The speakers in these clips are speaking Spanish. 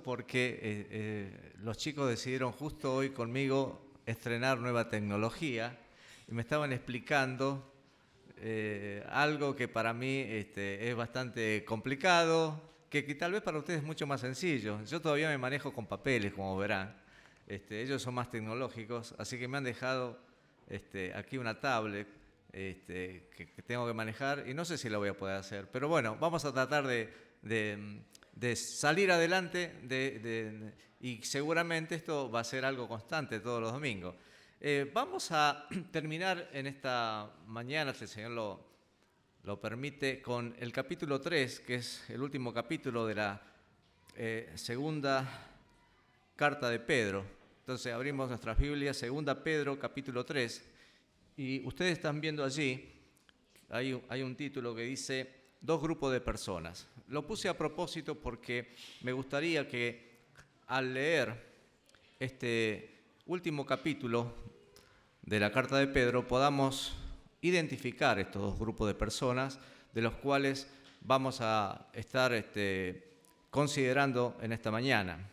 porque eh, eh, los chicos decidieron justo hoy conmigo estrenar nueva tecnología y me estaban explicando eh, algo que para mí este, es bastante complicado, que, tal vez para ustedes es mucho más sencillo. Yo todavía me manejo con papeles, como verán. Este, ellos son más tecnológicos, así que me han dejado este, aquí una tablet que, tengo que manejar y no sé si la voy a poder hacer. Pero bueno, vamos a tratar de, salir adelante y seguramente esto va a ser algo constante todos los domingos. Eh, vamos a terminar en esta mañana, si el Señor lo, lo permite, con el capítulo 3, que es el último capítulo de la eh, segunda carta de Pedro. Entonces abrimos nuestras Biblias, segunda Pedro, capítulo 3, y ustedes están viendo allí, hay, hay un título que dice dos grupos de personas. Lo puse a propósito porque me gustaría que al leer este último capítulo de la carta de Pedro podamos identificar estos dos grupos de personas de los cuales vamos a estar este, considerando en esta mañana.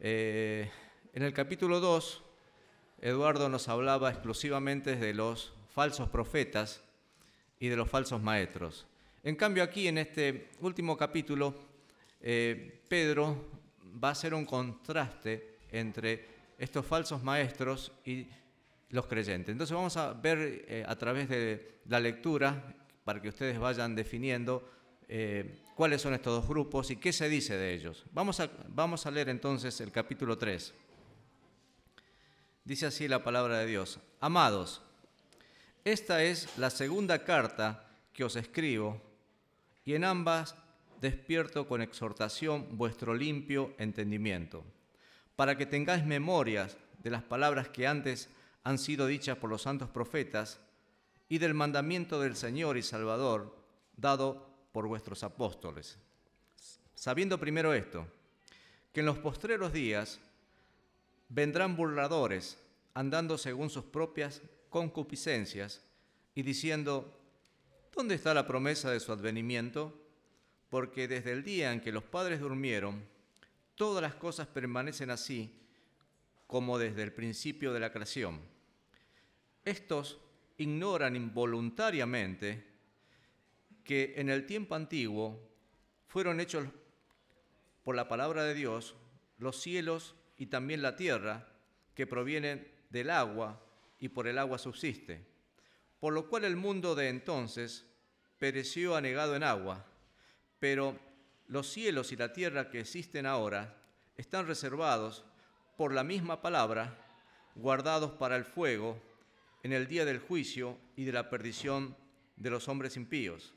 Eh, en el capítulo 2, Eduardo nos hablaba exclusivamente de los falsos profetas y de los falsos maestros. En cambio, aquí en este último capítulo, eh, Pedro va a hacer un contraste entre estos falsos maestros y los creyentes. Entonces vamos a ver eh, a través de la lectura, para que ustedes vayan definiendo eh, cuáles son estos dos grupos y qué se dice de ellos. Vamos a, vamos a leer entonces el capítulo 3. Dice así la palabra de Dios. Amados, esta es la segunda carta que os escribo y en ambas despierto con exhortación vuestro limpio entendimiento, para que tengáis memorias de las palabras que antes han sido dichas por los santos profetas y del mandamiento del Señor y Salvador dado por vuestros apóstoles. Sabiendo primero esto, que en los postreros días vendrán burladores andando según sus propias concupiscencias y diciendo, ¿dónde está la promesa de su advenimiento? Porque desde el día en que los padres durmieron, todas las cosas permanecen así como desde el principio de la creación. Estos ignoran involuntariamente que en el tiempo antiguo fueron hechos por la palabra de Dios los cielos y también la tierra que provienen del agua y por el agua subsiste, por lo cual el mundo de entonces pereció anegado en agua, pero los cielos y la tierra que existen ahora están reservados por la misma palabra, guardados para el fuego en el día del juicio y de la perdición de los hombres impíos.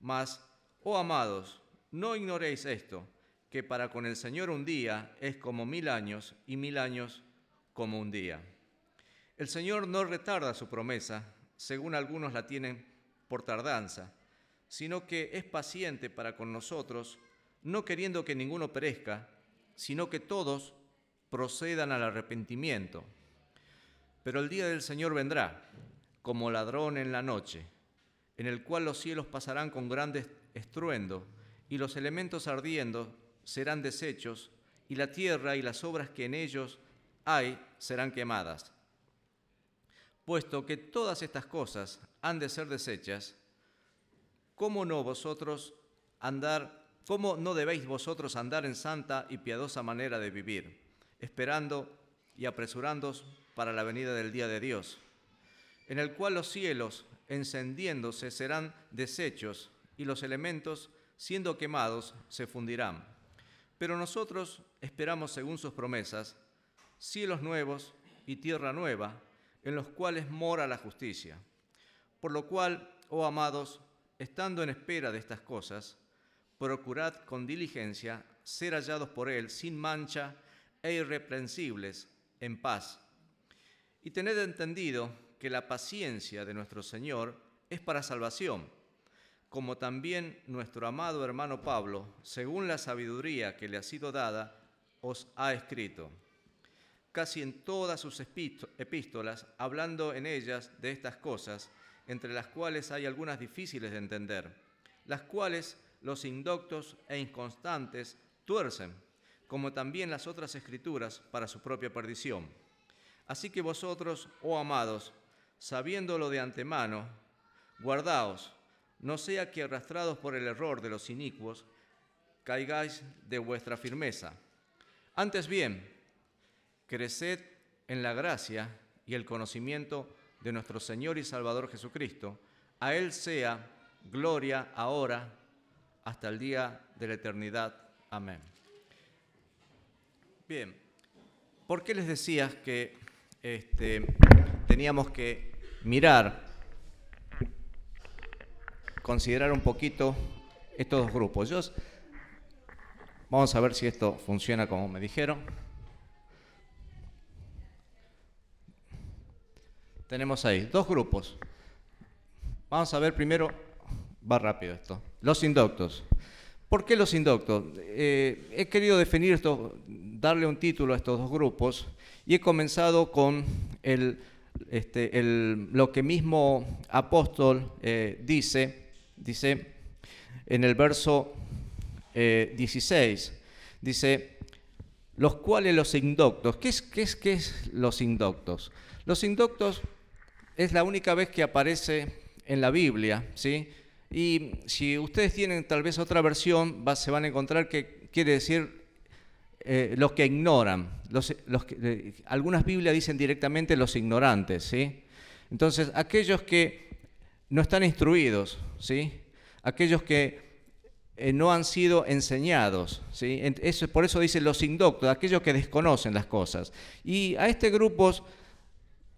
Mas, oh amados, no ignoréis esto, que para con el Señor un día es como mil años y mil años como un día. El Señor no retarda su promesa, según algunos la tienen por tardanza, sino que es paciente para con nosotros, no queriendo que ninguno perezca, sino que todos procedan al arrepentimiento. Pero el día del Señor vendrá, como ladrón en la noche, en el cual los cielos pasarán con grande estruendo, y los elementos ardiendo serán deshechos, y la tierra y las obras que en ellos hay serán quemadas. Puesto que todas estas cosas han de ser deshechas, ¿cómo no vosotros andar, cómo no debéis vosotros andar en santa y piadosa manera de vivir? esperando y apresurándoos para la venida del día de Dios, en el cual los cielos, encendiéndose, serán deshechos y los elementos, siendo quemados, se fundirán. Pero nosotros esperamos, según sus promesas, cielos nuevos y tierra nueva, en los cuales mora la justicia. Por lo cual, oh amados, estando en espera de estas cosas, procurad con diligencia ser hallados por Él sin mancha, e irreprensibles en paz. Y tened entendido que la paciencia de nuestro Señor es para salvación, como también nuestro amado hermano Pablo, según la sabiduría que le ha sido dada, os ha escrito. Casi en todas sus epístolas, hablando en ellas de estas cosas, entre las cuales hay algunas difíciles de entender, las cuales los indoctos e inconstantes tuercen como también las otras escrituras, para su propia perdición. Así que vosotros, oh amados, sabiéndolo de antemano, guardaos, no sea que arrastrados por el error de los inicuos, caigáis de vuestra firmeza. Antes bien, creced en la gracia y el conocimiento de nuestro Señor y Salvador Jesucristo. A Él sea gloria ahora hasta el día de la eternidad. Amén. Bien, ¿por qué les decía que este, teníamos que mirar, considerar un poquito estos dos grupos? Yo, vamos a ver si esto funciona como me dijeron. Tenemos ahí dos grupos. Vamos a ver primero, va rápido esto, los indoctos. ¿Por qué los indoctos? Eh, he querido definir esto, darle un título a estos dos grupos y he comenzado con el, este, lo que mismo apóstol eh, dice, dice en el verso 16, eh, dice, los cuales los indoctos, ¿qué es, qué es, qué es los indoctos? Los indoctos es la única vez que aparece en la Biblia, ¿sí? Y si ustedes tienen tal vez otra versión, se van a encontrar que quiere decir eh, los que ignoran. Que, algunas Biblias dicen directamente los ignorantes, ¿sí? Entonces, aquellos que no están instruidos, ¿sí? Aquellos que eh, no han sido enseñados, ¿sí? Por eso dice los indoctos, aquellos que desconocen las cosas. Y a este grupo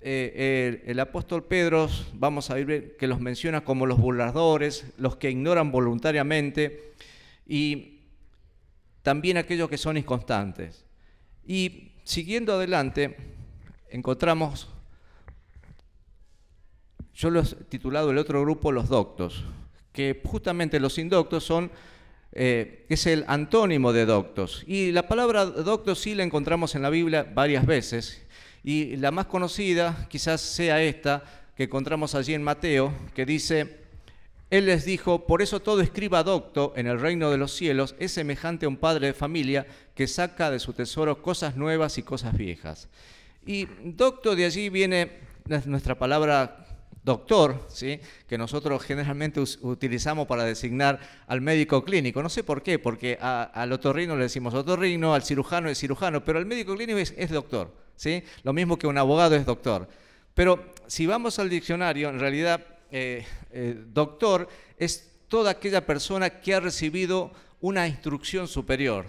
eh, el, apóstol Pedro, vamos a ver que los menciona como los burladores, los que ignoran voluntariamente y también aquellos que son inconstantes. Y siguiendo adelante, encontramos, yo lo he titulado el otro grupo los doctos, que justamente los indoctos son eh, es el antónimo de doctos. Y la palabra doctos sí la encontramos en la Biblia varias veces. Y la más conocida quizás sea esta que encontramos allí en Mateo, que dice, Él les dijo, por eso todo escriba docto en el reino de los cielos es semejante a un padre de familia que saca de su tesoro cosas nuevas y cosas viejas. Y docto de allí viene nuestra palabra doctor, ¿sí? que nosotros generalmente utilizamos para designar al médico clínico. No sé por qué, porque al otorrino le decimos otorrino, al cirujano es cirujano, pero al médico clínico es doctor. Lo mismo que un abogado es doctor. Pero si vamos al diccionario, en realidad, eh, eh, doctor es toda aquella persona que ha recibido una instrucción superior.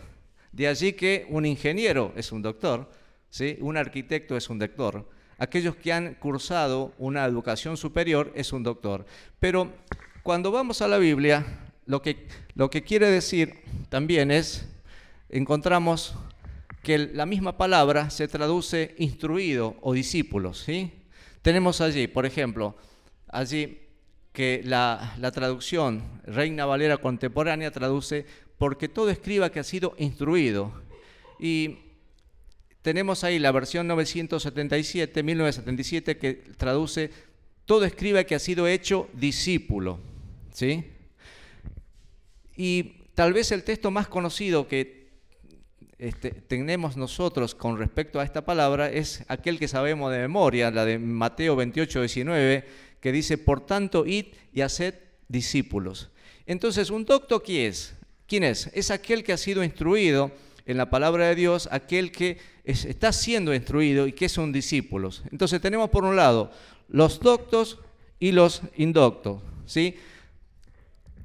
De allí que un ingeniero es un doctor, ¿sí? un arquitecto es un doctor. Aquellos que han cursado una educación superior es un doctor. Pero cuando vamos a la Biblia, lo que, lo que quiere decir también es, encontramos que la misma palabra se traduce instruido o discípulos. ¿sí? Tenemos allí, por ejemplo, allí que la, traducción Reina Valera contemporánea traduce porque todo escriba que ha sido instruido. Y tenemos ahí la versión 977, 1977, que traduce todo escriba que ha sido hecho discípulo. ¿sí? Y tal vez el texto más conocido que este, tenemos nosotros con respecto a esta palabra es aquel que sabemos de memoria, la de Mateo 28, 19, que dice, por tanto, id y haced discípulos. Entonces, ¿un docto quién es? ¿Quién es? Es aquel que ha sido instruido en la palabra de Dios, aquel que está siendo instruido y que son discípulos. Entonces tenemos por un lado los doctos y los indoctos. ¿sí?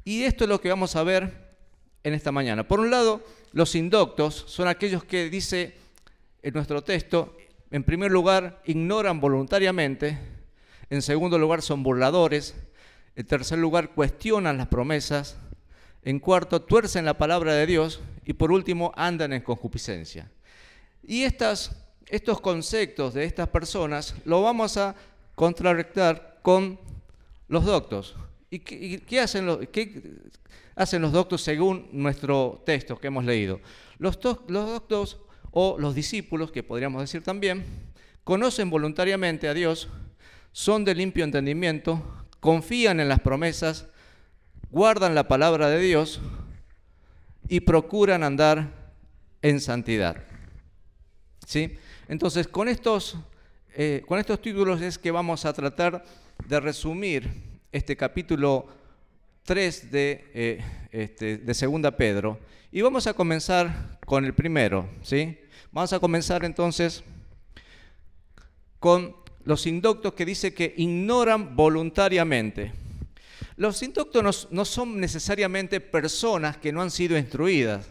Y esto es lo que vamos a ver en esta mañana. Por un lado, los indoctos son aquellos que dice en nuestro texto, en primer lugar, ignoran voluntariamente, en segundo lugar, son burladores, en tercer lugar, cuestionan las promesas, en cuarto, tuercen la palabra de Dios y por último, andan en concupiscencia. Y estos conceptos de estas personas lo vamos a contrarrestar con los doctos. ¿Y qué, hacen los, doctos según nuestro texto que hemos leído. Los doctos o los discípulos, que podríamos decir también, conocen voluntariamente a Dios, son de limpio entendimiento, confían en las promesas, guardan la palabra de Dios y procuran andar en santidad. ¿Sí? Entonces, con estos, eh, con estos títulos es que vamos a tratar de resumir este capítulo 3 de, eh, este, de Segunda Pedro. Y vamos a comenzar con el primero. ¿sí? Vamos a comenzar entonces con los indoctos que dice que ignoran voluntariamente. Los indoctos no son necesariamente personas que no han sido instruidas.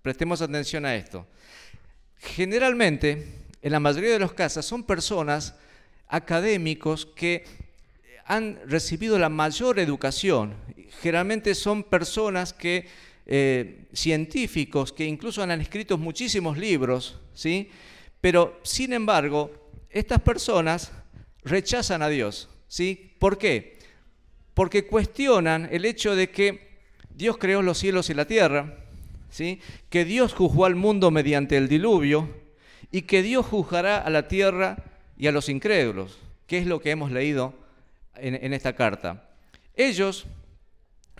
Prestemos atención a esto. Generalmente, en la mayoría de los casos, son personas académicos que han recibido la mayor educación. Generalmente son personas que, eh, científicos, que incluso han escrito muchísimos libros, ¿sí? Pero, sin embargo, estas personas rechazan a Dios, ¿sí? ¿Por qué? Porque cuestionan el hecho de que Dios creó los cielos y la tierra, ¿sí? que Dios juzgó al mundo mediante el diluvio y que Dios juzgará a la tierra y a los incrédulos, que es lo que hemos leído en, esta carta. Ellos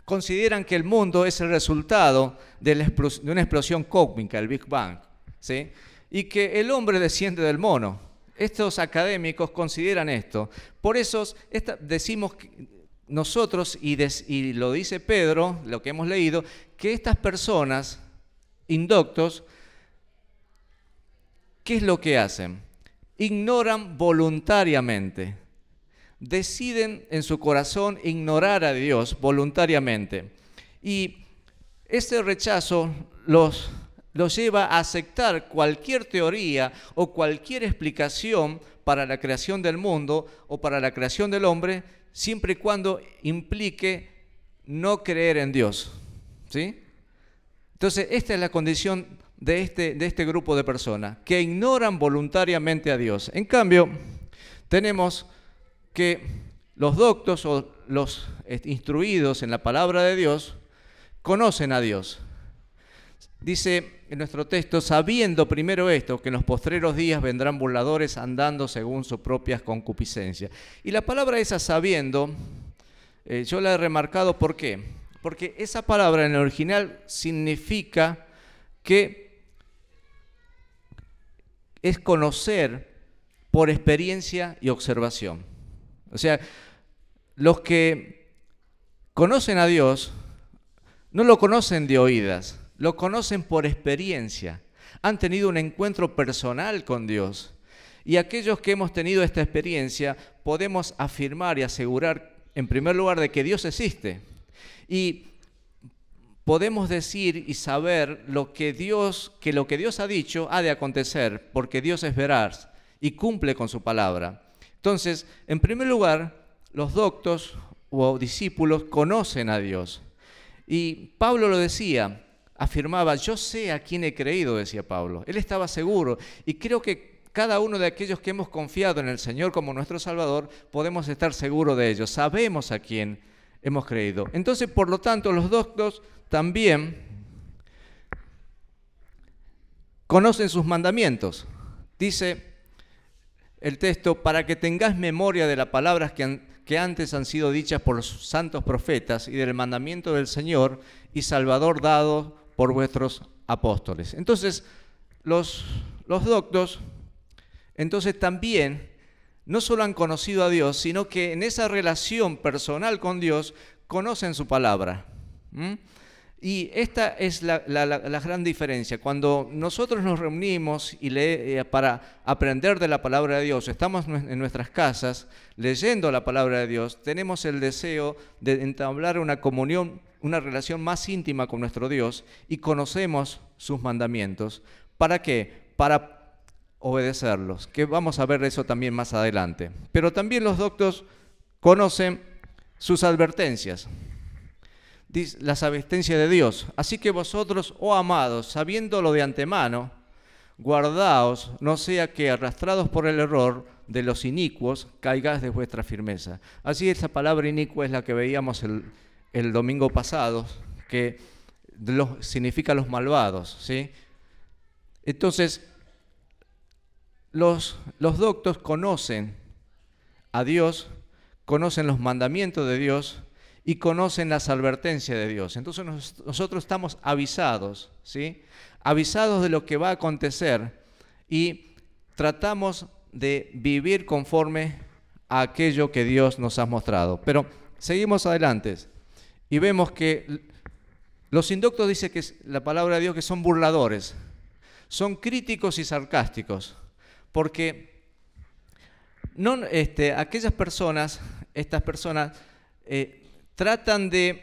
consideran que el mundo es el resultado de, una explosión cósmica, el Big Bang, ¿sí? y que el hombre desciende del mono. Estos académicos consideran esto. Por eso decimos nosotros, y, lo dice Pedro, lo que hemos leído, que estas personas indoctos, ¿qué es lo que hacen? Ignoran voluntariamente deciden en su corazón ignorar a Dios voluntariamente. Y ese rechazo los, los lleva a aceptar cualquier teoría o cualquier explicación para la creación del mundo o para la creación del hombre, siempre y cuando implique no creer en Dios. ¿Sí? Entonces, esta es la condición de este, de este grupo de personas, que ignoran voluntariamente a Dios. En cambio, tenemos que los doctos o los instruidos en la palabra de Dios conocen a Dios. Dice en nuestro texto, sabiendo primero esto, que en los postreros días vendrán burladores andando según sus propias concupiscencias. Y la palabra esa sabiendo, eh, yo la he remarcado, ¿por qué? Porque esa palabra en el original significa que es conocer por experiencia y observación. O sea, los que conocen a Dios no lo conocen de oídas, lo conocen por experiencia. Han tenido un encuentro personal con Dios. Y aquellos que hemos tenido esta experiencia podemos afirmar y asegurar, en primer lugar, de que Dios existe. Y podemos decir y saber lo que Dios, que lo que Dios ha dicho ha de acontecer, porque Dios es veraz y cumple con su palabra. Entonces, en primer lugar, los doctos o discípulos conocen a Dios. Y Pablo lo decía, afirmaba, yo sé a quién he creído, decía Pablo. Él estaba seguro. Y creo que cada uno de aquellos que hemos confiado en el Señor como nuestro Salvador, podemos estar seguros de ello. Sabemos a quién hemos creído. Entonces, por lo tanto, los doctos también conocen sus mandamientos. Dice el texto, para que tengáis memoria de las palabras que, que antes han sido dichas por los santos profetas y del mandamiento del Señor y Salvador dado por vuestros apóstoles. Entonces, los, los doctos, entonces también, no solo han conocido a Dios, sino que en esa relación personal con Dios, conocen su palabra. Y esta es la, gran diferencia. Cuando nosotros nos reunimos y eh, para aprender de la palabra de Dios, estamos en nuestras casas leyendo la palabra de Dios, tenemos el deseo de entablar una comunión, una relación más íntima con nuestro Dios y conocemos sus mandamientos. ¿Para qué? Para obedecerlos, que vamos a ver eso también más adelante. Pero también los doctos conocen sus advertencias la advertencia de Dios. Así que vosotros, oh amados, sabiéndolo de antemano, guardaos, no sea que arrastrados por el error de los inicuos, caigáis de vuestra firmeza. Así esa palabra inicua es la que veíamos el, domingo pasado, que significa los malvados. ¿sí? Entonces, los, los doctos conocen a Dios, conocen los mandamientos de Dios, y conocen las advertencias de Dios. Entonces nosotros estamos avisados, ¿sí? Avisados de lo que va a acontecer y tratamos de vivir conforme a aquello que Dios nos ha mostrado. Pero seguimos adelante y vemos que los inductos dice que la palabra de Dios que son burladores, son críticos y sarcásticos, porque no, este, aquellas personas, estas personas, eh, tratan de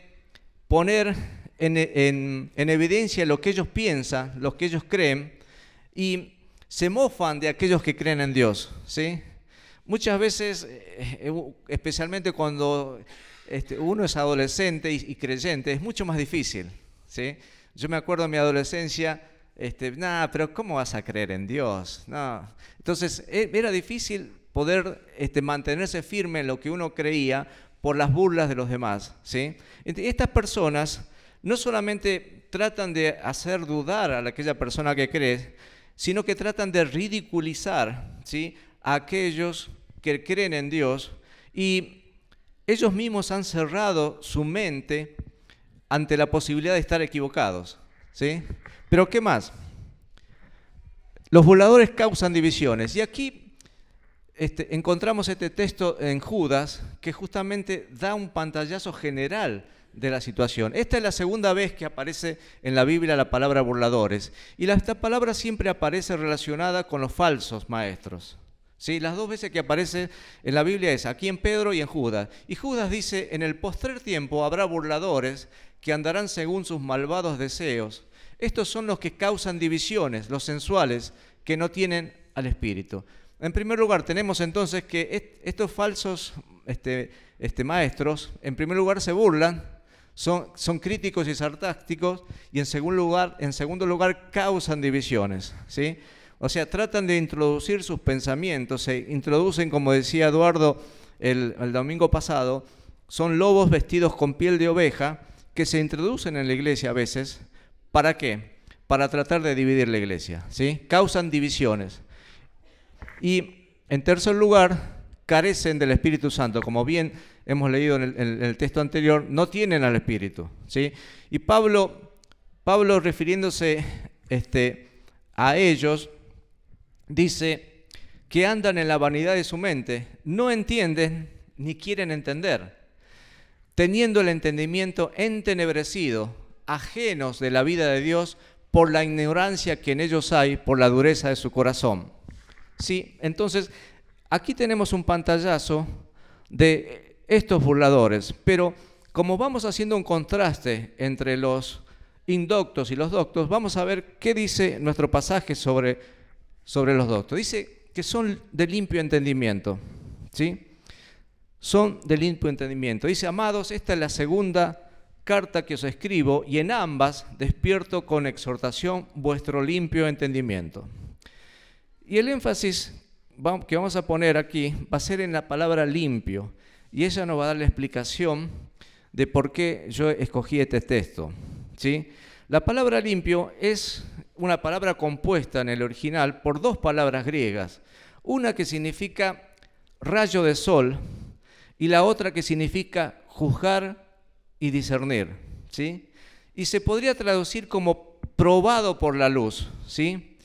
poner en, evidencia lo que ellos piensan, lo que ellos creen, y se mofan de aquellos que creen en Dios. ¿sí? Muchas veces, eh, especialmente cuando este, uno es adolescente y, creyente, es mucho más difícil. ¿sí? Yo me acuerdo en mi adolescencia, este, nada, pero ¿cómo vas a creer en Dios? No. Entonces, e, era difícil poder este, mantenerse firme en lo que uno creía por las burlas de los demás. ¿sí? Estas personas no solamente tratan de hacer dudar a aquella persona que cree, sino que tratan de ridiculizar ¿sí? a aquellos que creen en Dios y ellos mismos han cerrado su mente ante la posibilidad de estar equivocados. ¿sí? Pero ¿qué más? Los burladores causan divisiones. Y aquí este, encontramos este texto en Judas que justamente da un pantallazo general de la situación. Esta es la segunda vez que aparece en la Biblia la palabra burladores. Y esta palabra siempre aparece relacionada con los falsos maestros. ¿Sí? Las dos veces que aparece en la Biblia es aquí en Pedro y en Judas. Y Judas dice, en el postrer tiempo habrá burladores que andarán según sus malvados deseos. Estos son los que causan divisiones, los sensuales, que no tienen al Espíritu. En primer lugar, tenemos entonces que estos falsos este, este, maestros, en primer lugar, se burlan, son, son críticos y sarcásticos, y en segundo lugar, en segundo lugar causan divisiones. ¿sí? O sea, tratan de introducir sus pensamientos, se introducen, como decía Eduardo el, domingo pasado, son lobos vestidos con piel de oveja que se introducen en la iglesia a veces. ¿Para qué? Para tratar de dividir la iglesia. ¿sí? Causan divisiones. Y en tercer lugar, carecen del Espíritu Santo, como bien hemos leído en el, texto anterior, no tienen al Espíritu. ¿sí? Y Pablo, Pablo refiriéndose este, a ellos, dice que andan en la vanidad de su mente, no entienden ni quieren entender, teniendo el entendimiento entenebrecido, ajenos de la vida de Dios por la ignorancia que en ellos hay, por la dureza de su corazón. ¿sí? Entonces, aquí tenemos un pantallazo de estos burladores, pero como vamos haciendo un contraste entre los indoctos y los doctos, vamos a ver qué dice nuestro pasaje sobre, sobre los doctos. Dice que son de limpio entendimiento, ¿sí? Son de limpio entendimiento. Dice, amados, esta es la segunda carta que os escribo y en ambas despierto con exhortación vuestro limpio entendimiento. Y el énfasis que vamos a poner aquí va a ser en la palabra limpio. Y ella nos va a dar la explicación de por qué yo escogí este texto. ¿sí? La palabra limpio es una palabra compuesta en el original por dos palabras griegas. Una que significa rayo de sol y la otra que significa juzgar y discernir. ¿sí? Y se podría traducir como probado por la luz. ¿sí?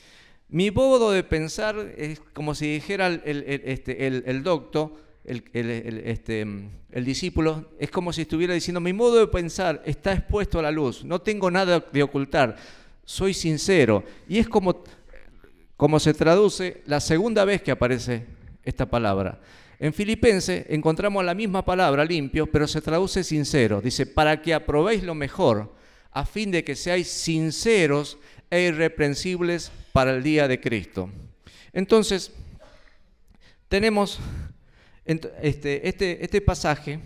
Mi modo de pensar es como si dijera el, este, doctor, este, el, discípulo, es como si estuviera diciendo, mi modo de pensar está expuesto a la luz, no tengo nada de ocultar, soy sincero. Y es como, como se traduce la segunda vez que aparece esta palabra. En Filipense encontramos la misma palabra, limpio, pero se traduce sincero. Dice, para que aprobéis lo mejor, a fin de que seáis sinceros e irreprensibles para el día de Cristo. Entonces, tenemos este, este, este pasaje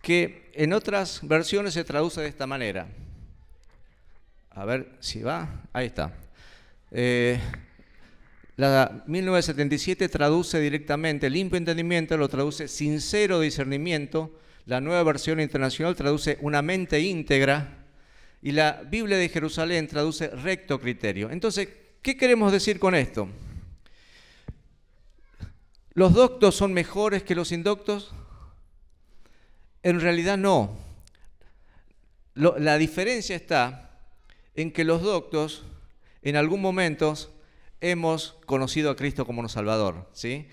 que en otras versiones se traduce de esta manera. A ver si va. Ahí está. Eh, la 1977 traduce directamente limpio entendimiento, lo traduce sincero discernimiento. La nueva versión internacional traduce una mente íntegra. Y la Biblia de Jerusalén traduce recto criterio. Entonces, ¿qué queremos decir con esto? ¿Los doctos son mejores que los indoctos? En realidad no. la diferencia está en que los doctos en algún momento hemos conocido a Cristo como nuestro Salvador. ¿sí?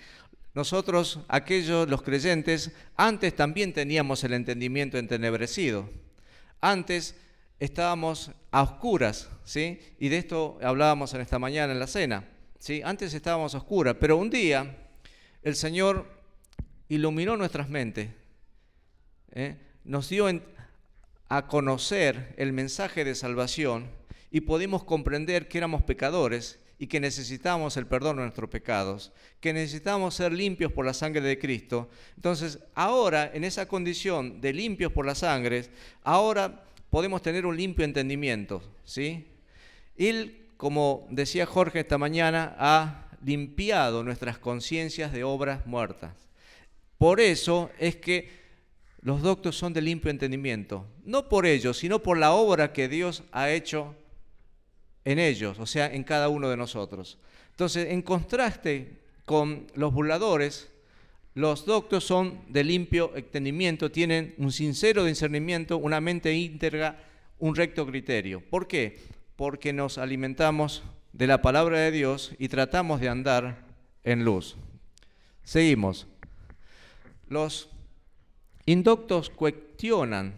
Nosotros, aquellos, los creyentes, antes también teníamos el entendimiento entenebrecido. Antes estábamos a oscuras, ¿sí? Y de esto hablábamos en esta mañana en la cena, ¿sí? Antes estábamos a oscuras, pero un día el Señor iluminó nuestras mentes, ¿eh? nos dio a conocer el mensaje de salvación y pudimos comprender que éramos pecadores y que necesitamos el perdón de nuestros pecados, que necesitamos ser limpios por la sangre de Cristo. Entonces, ahora, en esa condición de limpios por la sangre, ahora podemos tener un limpio entendimiento, ¿sí? Él, como decía Jorge esta mañana, ha limpiado nuestras conciencias de obras muertas. Por eso es que los doctos son de limpio entendimiento, no por ellos, sino por la obra que Dios ha hecho en ellos, o sea, en cada uno de nosotros. Entonces, en contraste con los burladores, los doctos son de limpio entendimiento, tienen un sincero discernimiento, una mente íntegra, un recto criterio. ¿Por qué? Porque nos alimentamos de la palabra de Dios y tratamos de andar en luz. Seguimos. Los indoctos cuestionan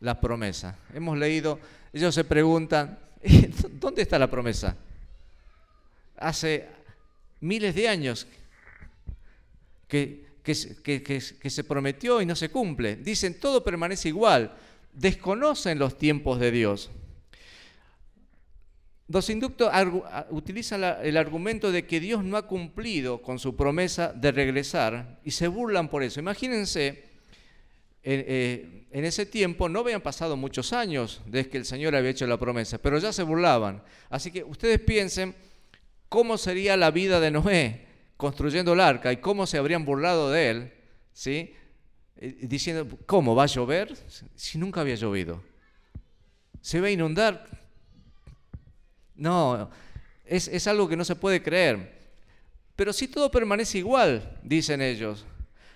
la promesa. Hemos leído, ellos se preguntan, ¿Dónde está la promesa? Hace miles de años que, que, se prometió y no se cumple. Dicen, todo permanece igual. Desconocen los tiempos de Dios. Los inductos utilizan el argumento de que Dios no ha cumplido con su promesa de regresar y se burlan por eso. Imagínense eh, en ese tiempo no habían pasado muchos años desde que el Señor había hecho la promesa, pero ya se burlaban. Así que ustedes piensen cómo sería la vida de Noé construyendo el arca y cómo se habrían burlado de él, ¿sí? Eh, diciendo, ¿cómo va a llover si nunca había llovido? ¿Se va a inundar? No, es, es algo que no se puede creer. Pero si todo permanece igual, dicen ellos,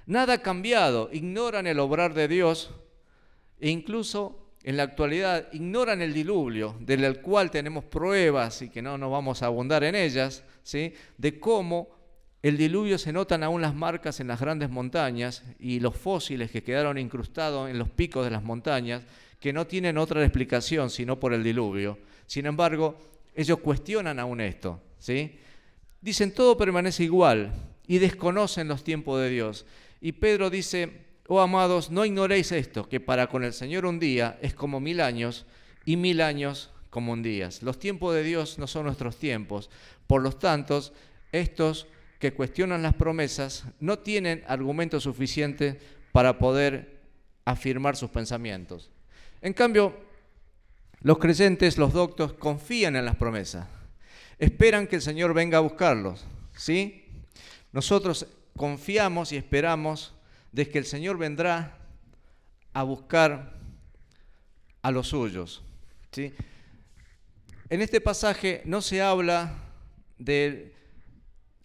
Nada ha cambiado, ignoran el obrar de Dios e incluso en la actualidad ignoran el diluvio, del cual tenemos pruebas y que no nos vamos a abundar en ellas, ¿sí? de cómo el diluvio se notan aún las marcas en las grandes montañas y los fósiles que quedaron incrustados en los picos de las montañas, que no tienen otra explicación sino por el diluvio. Sin embargo, ellos cuestionan aún esto. ¿sí? Dicen todo permanece igual y desconocen los tiempos de Dios. Y Pedro dice, oh amados, no ignoréis esto, que para con el Señor un día es como mil años y mil años como un día. Los tiempos de Dios no son nuestros tiempos. Por lo tanto, estos que cuestionan las promesas no tienen argumento suficiente para poder afirmar sus pensamientos. En cambio, los creyentes, los doctos, confían en las promesas. Esperan que el Señor venga a buscarlos. ¿Sí? Nosotros confiamos y esperamos de que el Señor vendrá a buscar a los suyos. ¿sí? En este pasaje no se habla de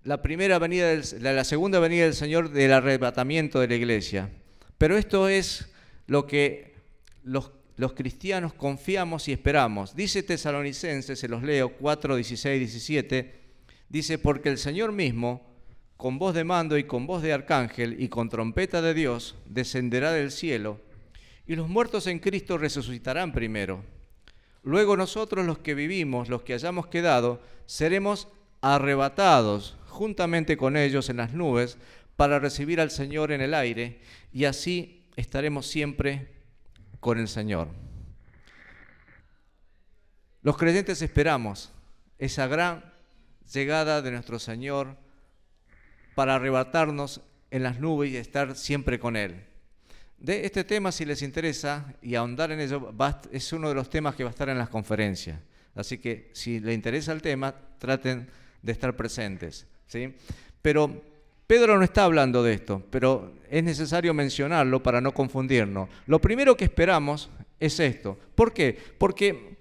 la primera venida, de la segunda venida del Señor del arrebatamiento de la iglesia, pero esto es lo que los, los cristianos confiamos y esperamos. Dice Tesalonicenses, se los leo, 4, 16, 17, dice, porque el Señor mismo con voz de mando y con voz de arcángel y con trompeta de Dios, descenderá del cielo, y los muertos en Cristo resucitarán primero. Luego nosotros los que vivimos, los que hayamos quedado, seremos arrebatados juntamente con ellos en las nubes para recibir al Señor en el aire, y así estaremos siempre con el Señor. Los creyentes esperamos esa gran llegada de nuestro Señor para arrebatarnos en las nubes y estar siempre con Él. De este tema, si les interesa y ahondar en ello, es uno de los temas que va a estar en las conferencias. Así que si les interesa el tema, traten de estar presentes. ¿sí? Pero Pedro no está hablando de esto, pero es necesario mencionarlo para no confundirnos. Lo primero que esperamos es esto. ¿Por qué? Porque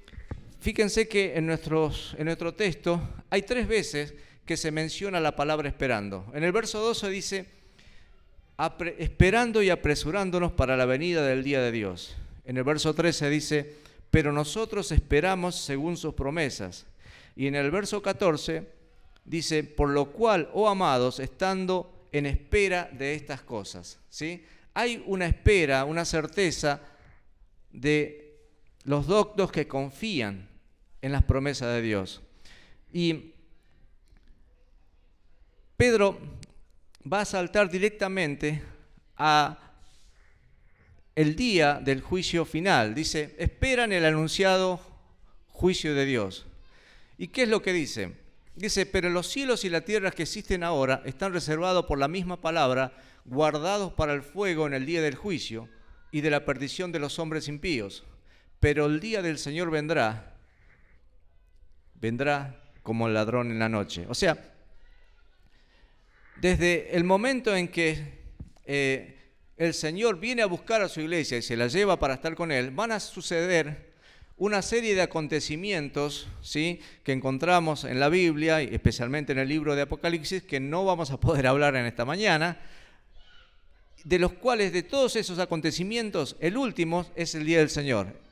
fíjense que en, nuestros, en nuestro texto hay tres veces que se menciona la palabra esperando. En el verso 12 dice, esperando y apresurándonos para la venida del día de Dios. En el verso 13 dice, pero nosotros esperamos según sus promesas. Y en el verso 14 dice, por lo cual, oh amados, estando en espera de estas cosas. ¿sí? Hay una espera, una certeza de los doctos que confían en las promesas de Dios. Y Pedro va a saltar directamente a el día del juicio final. Dice, esperan el anunciado juicio de Dios. ¿Y qué es lo que dice? Dice, pero los cielos y la tierra que existen ahora están reservados por la misma palabra, guardados para el fuego en el día del juicio y de la perdición de los hombres impíos. Pero el día del Señor vendrá, vendrá como el ladrón en la noche. O sea, desde el momento en que eh, el Señor viene a buscar a su iglesia y se la lleva para estar con Él, van a suceder una serie de acontecimientos ¿sí? que encontramos en la Biblia, y especialmente en el libro de Apocalipsis, que no vamos a poder hablar en esta mañana, de los cuales de todos esos acontecimientos, el último es el día del Señor.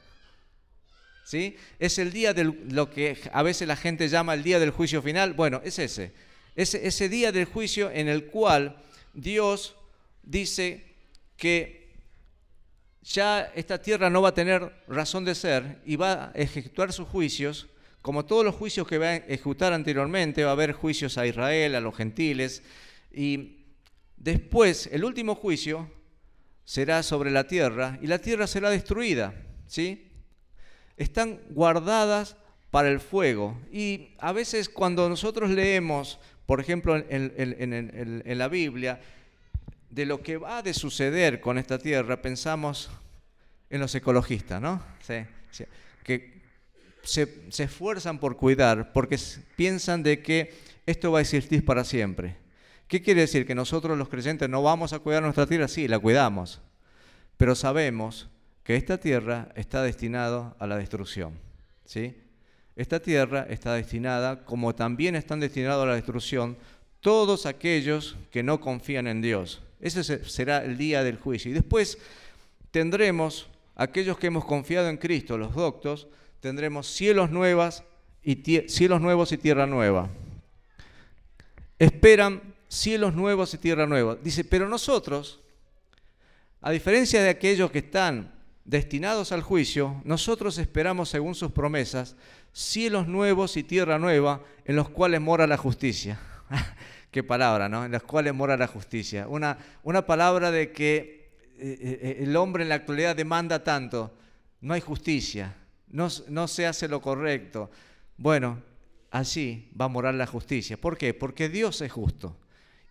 ¿Sí? Es el día de lo que a veces la gente llama el día del juicio final. Bueno, es ese. Ese, día del juicio en el cual Dios dice que ya esta tierra no va a tener razón de ser y va a ejecutar sus juicios, como todos los juicios que va a ejecutar anteriormente, va a haber juicios a Israel, a los gentiles, y después el último juicio será sobre la tierra y la tierra será destruida, ¿sí? Están guardadas para el fuego y a veces cuando nosotros leemos, por ejemplo, en, en la Biblia, de lo que va a suceder con esta tierra, pensamos en los ecologistas, ¿no? que se, se, esfuerzan por cuidar, porque piensan de que esto va a existir para siempre. ¿Qué quiere decir? ¿Que nosotros los creyentes no vamos a cuidar nuestra tierra? Sí, la cuidamos, pero sabemos que esta tierra está destinada a la destrucción. ¿sí? Esta tierra está destinada, como también están destinados a la destrucción, todos aquellos que no confían en Dios. Ese será el día del juicio. Y después tendremos, aquellos que hemos confiado en Cristo, los doctos, tendremos cielos, nuevas y cielos nuevos y tierra nueva. Esperan cielos nuevos y tierra nueva. Dice, pero nosotros, a diferencia de aquellos que están destinados al juicio, nosotros esperamos, según sus promesas, cielos nuevos y tierra nueva en los cuales mora la justicia. qué palabra, ¿no? En las cuales mora la justicia. Una, una palabra de que eh, eh, el hombre en la actualidad demanda tanto. No hay justicia, no, no se hace lo correcto. Bueno, allí va a morar la justicia. ¿Por qué? Porque Dios es justo.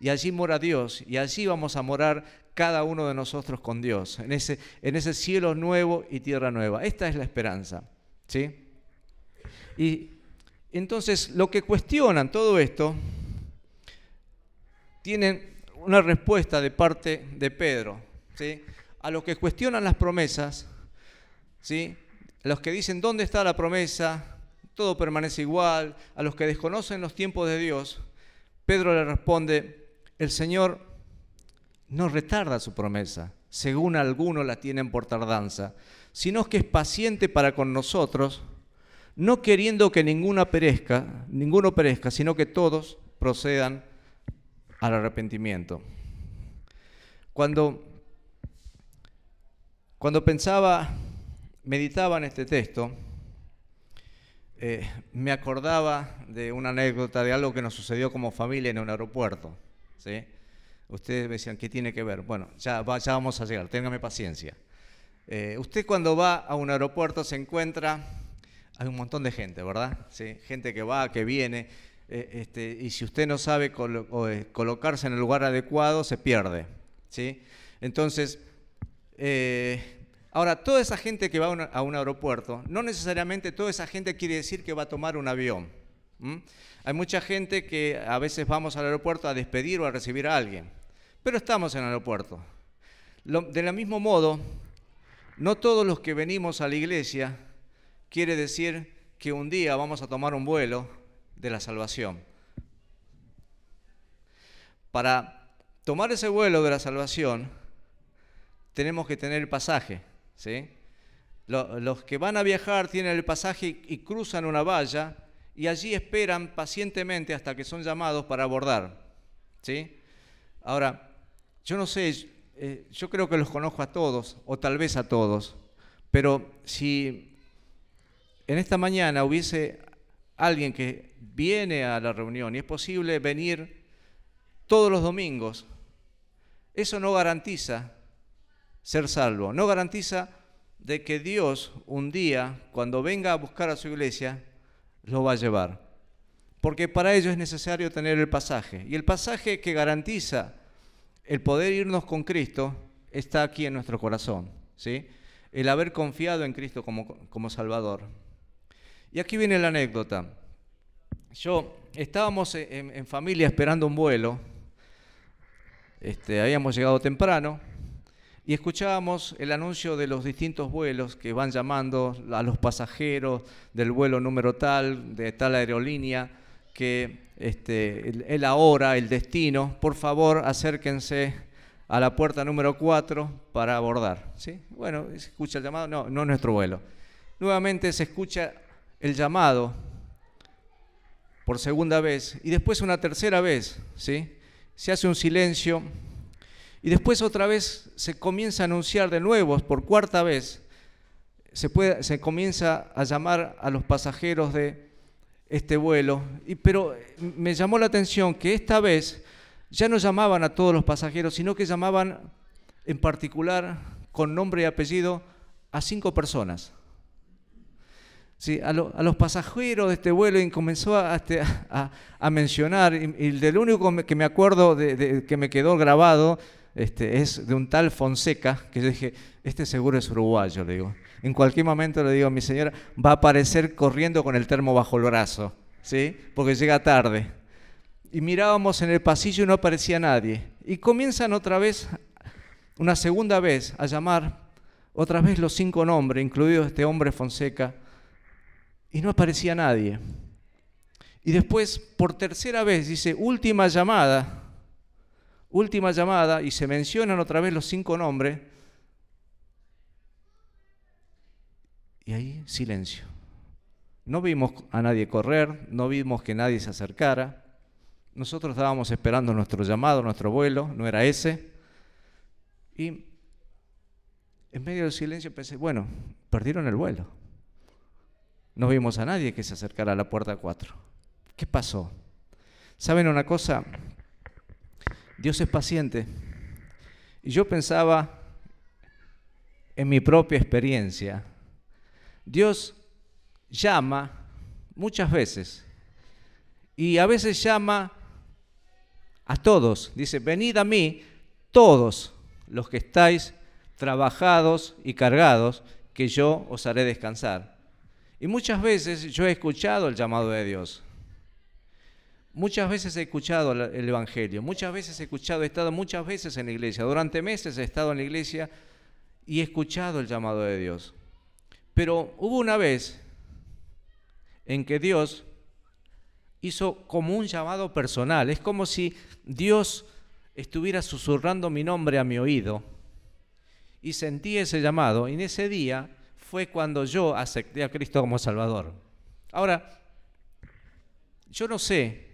Y allí mora Dios. Y allí vamos a morar cada uno de nosotros con Dios. En ese, en ese cielo nuevo y tierra nueva. Esta es la esperanza. ¿Sí? Y entonces lo que cuestionan todo esto tienen una respuesta de parte de Pedro. ¿sí? A los que cuestionan las promesas, ¿sí? a los que dicen dónde está la promesa, todo permanece igual, a los que desconocen los tiempos de Dios, Pedro le responde, el Señor no retarda su promesa, según algunos la tienen por tardanza, sino que es paciente para con nosotros, no queriendo que ninguna perezca, ninguno perezca, sino que todos procedan al arrepentimiento. Cuando, cuando pensaba, meditaba en este texto, eh, me acordaba de una anécdota de algo que nos sucedió como familia en un aeropuerto. ¿Sí? Ustedes me decían, ¿qué tiene que ver? Bueno, ya, vamos a llegar, téngame paciencia. Eh, usted cuando va a un aeropuerto se encuentra, hay un montón de gente, ¿verdad? ¿Sí? Gente que va, que viene, eh, este, y si usted no sabe eh, colocarse en el lugar adecuado, se pierde. ¿sí? Entonces, ahora, toda esa gente que va a un, aeropuerto, no necesariamente toda esa gente quiere decir que va a tomar un avión. Hay mucha gente que a veces vamos al aeropuerto a despedir o a recibir a alguien, pero estamos en el aeropuerto. de del mismo modo, no todos los que venimos a la iglesia quiere decir que un día vamos a tomar un vuelo de la salvación. Para, tomar ese vuelo de la salvación, tenemos que tener el pasaje. ¿sí? Los que van a viajar tienen el pasaje y cruzan una valla y allí esperan pacientemente hasta que son llamados para abordar. ¿sí? Ahora, yo no sé, eh, yo creo que los conozco a todos, o tal vez a todos, pero si en esta mañana hubiese alguien que viene a la reunión y es posible venir todos los domingos, eso no garantiza ser salvo, no garantiza de que Dios un día, cuando venga a buscar a su iglesia, lo va a llevar. Porque para ello es necesario tener el pasaje. Y el pasaje que garantiza el poder irnos con Cristo está aquí en nuestro corazón. ¿sí? El haber confiado en Cristo como, como Salvador. Y aquí viene la anécdota. Yo estábamos en, familia esperando un vuelo. Este, habíamos llegado temprano y escuchábamos el anuncio de los distintos vuelos que van llamando a los pasajeros del vuelo número tal, de tal aerolínea, que este, el, la hora, el destino, por favor acérquense a la puerta número 4 para abordar. ¿sí? Bueno, se escucha el llamado, no, no es nuestro vuelo. Nuevamente se escucha el llamado por segunda vez y después una tercera vez, ¿sí? Se hace un silencio y después otra vez se comienza a anunciar de nuevo, por cuarta vez, se, puede, se comienza a llamar a los pasajeros de este vuelo. Y, pero me llamó la atención que esta vez ya no llamaban a todos los pasajeros, sino que llamaban en particular con nombre y apellido a cinco personas. Sí, a, los pasajeros de este vuelo y comenzó a, este, mencionar, y, del único que me acuerdo de, que me quedó grabado este, es de un tal Fonseca, que yo dije, este seguro es uruguayo, le digo. En cualquier momento le digo a mi señora, va a aparecer corriendo con el termo bajo el brazo, ¿sí? Porque llega tarde. Y mirábamos en el pasillo y no aparecía nadie. Y comienzan otra vez, una segunda vez, a llamar otra vez los cinco nombres, incluido este hombre Fonseca, y no aparecía nadie. Y después, por tercera vez, dice, última llamada, última llamada y se mencionan otra vez los cinco nombres. Y ahí silencio. No vimos a nadie correr, no vimos que nadie se acercara. Nosotros estábamos esperando nuestro llamado, nuestro vuelo, no era ese. Y en medio del silencio pensé, bueno, perdieron el vuelo. No vimos a nadie que se acercara a la puerta 4. ¿Qué pasó? ¿Saben una cosa? Dios es paciente. Y yo pensaba en mi propia experiencia. Dios llama muchas veces y a veces llama a todos. Dice, venid a mí todos los que estáis trabajados y cargados, que yo os haré descansar. Y muchas veces yo he escuchado el llamado de Dios. Muchas veces he escuchado el Evangelio, muchas veces he escuchado, he estado muchas veces en la iglesia, durante meses he estado en la iglesia y he escuchado el llamado de Dios. Pero hubo una vez en que Dios hizo como un llamado personal, es como si Dios estuviera susurrando mi nombre a mi oído y sentí ese llamado y en ese día fue cuando yo acepté a Cristo como Salvador. Ahora, yo no sé